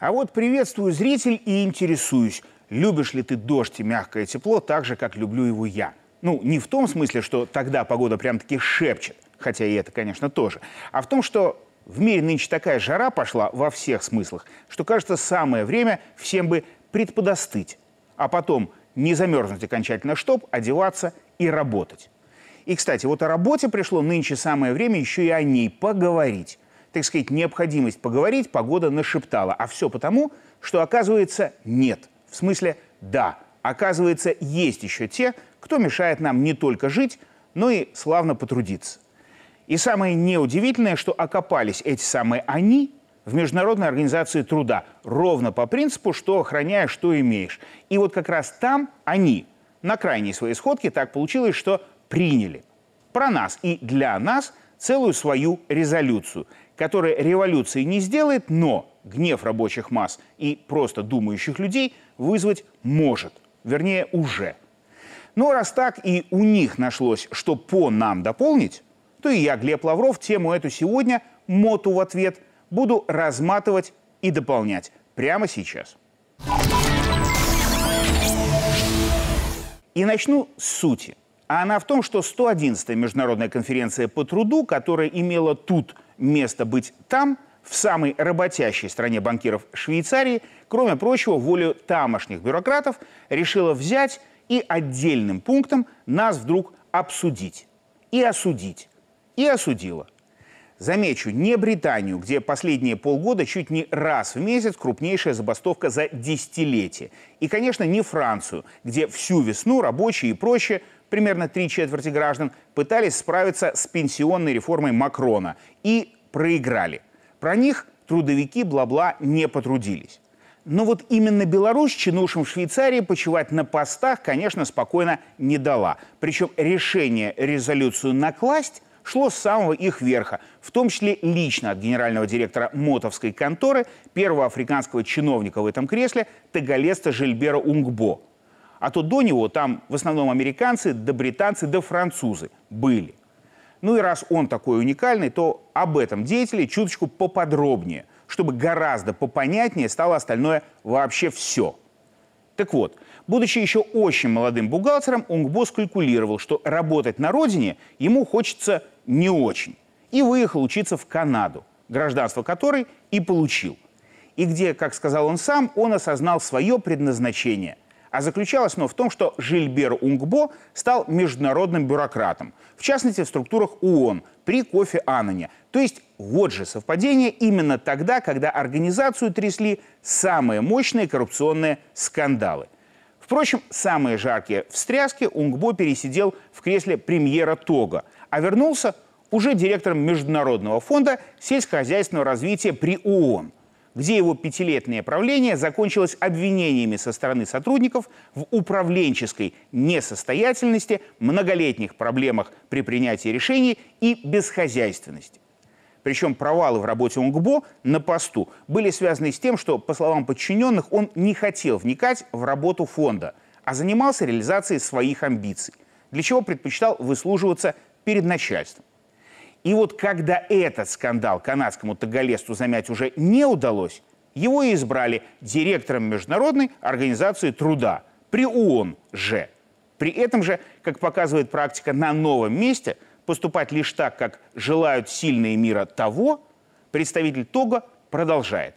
А вот приветствую зритель и интересуюсь, любишь ли ты дождь и мягкое тепло так же, как люблю его я? Ну, не в том смысле, что тогда погода прям-таки шепчет, хотя и это, конечно, тоже, а в том, что в мире нынче такая жара пошла во всех смыслах, что, кажется, самое время всем бы предподостыть, а потом не замерзнуть окончательно, чтоб одеваться и работать. И, кстати, вот о работе пришло нынче самое время еще и о ней поговорить. Так сказать, необходимость поговорить погода нашептала. А все потому, что, оказывается, нет. В смысле, да, оказывается, есть еще те, кто мешает нам не только жить, но и славно потрудиться. И самое неудивительное, что окопались эти самые «они» в Международной организации труда ровно по принципу, что охраняешь, что имеешь. И вот как раз там они на крайней своей сходке так получилось, что приняли про нас и для нас целую свою резолюцию, которая революции не сделает, но гнев рабочих масс и просто думающих людей вызвать может, вернее уже. Но раз так и у них нашлось, что по нам дополнить, то и я, Глеб Лавров, тему эту сегодня, моту в ответ, буду разматывать и дополнять прямо сейчас. И начну с сути. А она в том, что 111-я международная конференция по труду, которая имела тут место быть там, в самой работящей стране банкиров Швейцарии, кроме прочего, волю тамошних бюрократов, решила взять и отдельным пунктом нас вдруг обсудить и осудить и осудила. Замечу, не Британию, где последние полгода чуть не раз в месяц крупнейшая забастовка за десятилетие. И, конечно, не Францию, где всю весну рабочие и прочие, примерно три четверти граждан, пытались справиться с пенсионной реформой Макрона и проиграли. Про них трудовики бла-бла не потрудились. Но вот именно Беларусь чинушам в Швейцарии почивать на постах, конечно, спокойно не дала. Причем решение резолюцию накласть шло с самого их верха, в том числе лично от генерального директора мотовской конторы, первого африканского чиновника в этом кресле, тагалеста Жильбера Унгбо. А то до него там в основном американцы, да британцы, да французы были. Ну и раз он такой уникальный, то об этом деятеле чуточку поподробнее, чтобы гораздо попонятнее стало остальное вообще все. Так вот, Будучи еще очень молодым бухгалтером, Унгбо калькулировал, что работать на родине ему хочется не очень. И выехал учиться в Канаду, гражданство которой и получил. И где, как сказал он сам, он осознал свое предназначение. А заключалось оно в том, что Жильбер Унгбо стал международным бюрократом, в частности в структурах ООН при Кофе Аннане. То есть вот же совпадение именно тогда, когда организацию трясли самые мощные коррупционные скандалы – Впрочем, самые жаркие встряски Унгбо пересидел в кресле премьера Тога, а вернулся уже директором Международного фонда сельскохозяйственного развития при ООН, где его пятилетнее правление закончилось обвинениями со стороны сотрудников в управленческой несостоятельности, многолетних проблемах при принятии решений и бесхозяйственности. Причем провалы в работе УНГБО на посту были связаны с тем, что, по словам подчиненных, он не хотел вникать в работу фонда, а занимался реализацией своих амбиций, для чего предпочитал выслуживаться перед начальством. И вот когда этот скандал канадскому тагалесту замять уже не удалось, его и избрали директором Международной организации труда при ООН же. При этом же, как показывает практика на новом месте – поступать лишь так, как желают сильные мира того, представитель Тога продолжает.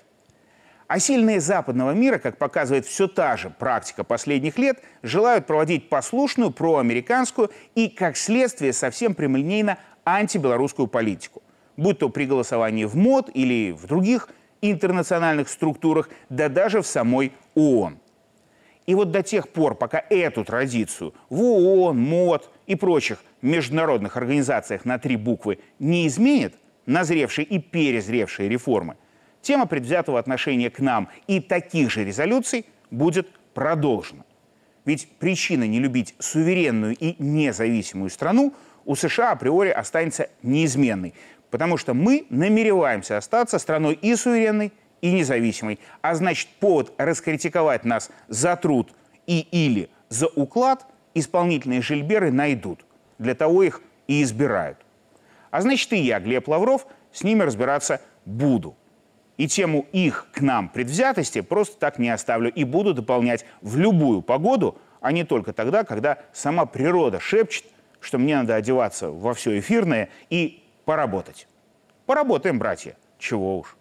А сильные западного мира, как показывает все та же практика последних лет, желают проводить послушную проамериканскую и, как следствие, совсем прямолинейно антибелорусскую политику. Будь то при голосовании в МОД или в других интернациональных структурах, да даже в самой ООН. И вот до тех пор, пока эту традицию в ООН, МОД и прочих международных организациях на три буквы не изменят назревшие и перезревшие реформы, тема предвзятого отношения к нам и таких же резолюций будет продолжена. Ведь причина не любить суверенную и независимую страну у США априори останется неизменной, потому что мы намереваемся остаться страной и суверенной, и независимой. А значит, повод раскритиковать нас за труд и или за уклад исполнительные жильберы найдут. Для того их и избирают. А значит, и я, Глеб Лавров, с ними разбираться буду. И тему их к нам предвзятости просто так не оставлю и буду дополнять в любую погоду, а не только тогда, когда сама природа шепчет, что мне надо одеваться во все эфирное и поработать. Поработаем, братья. Чего уж.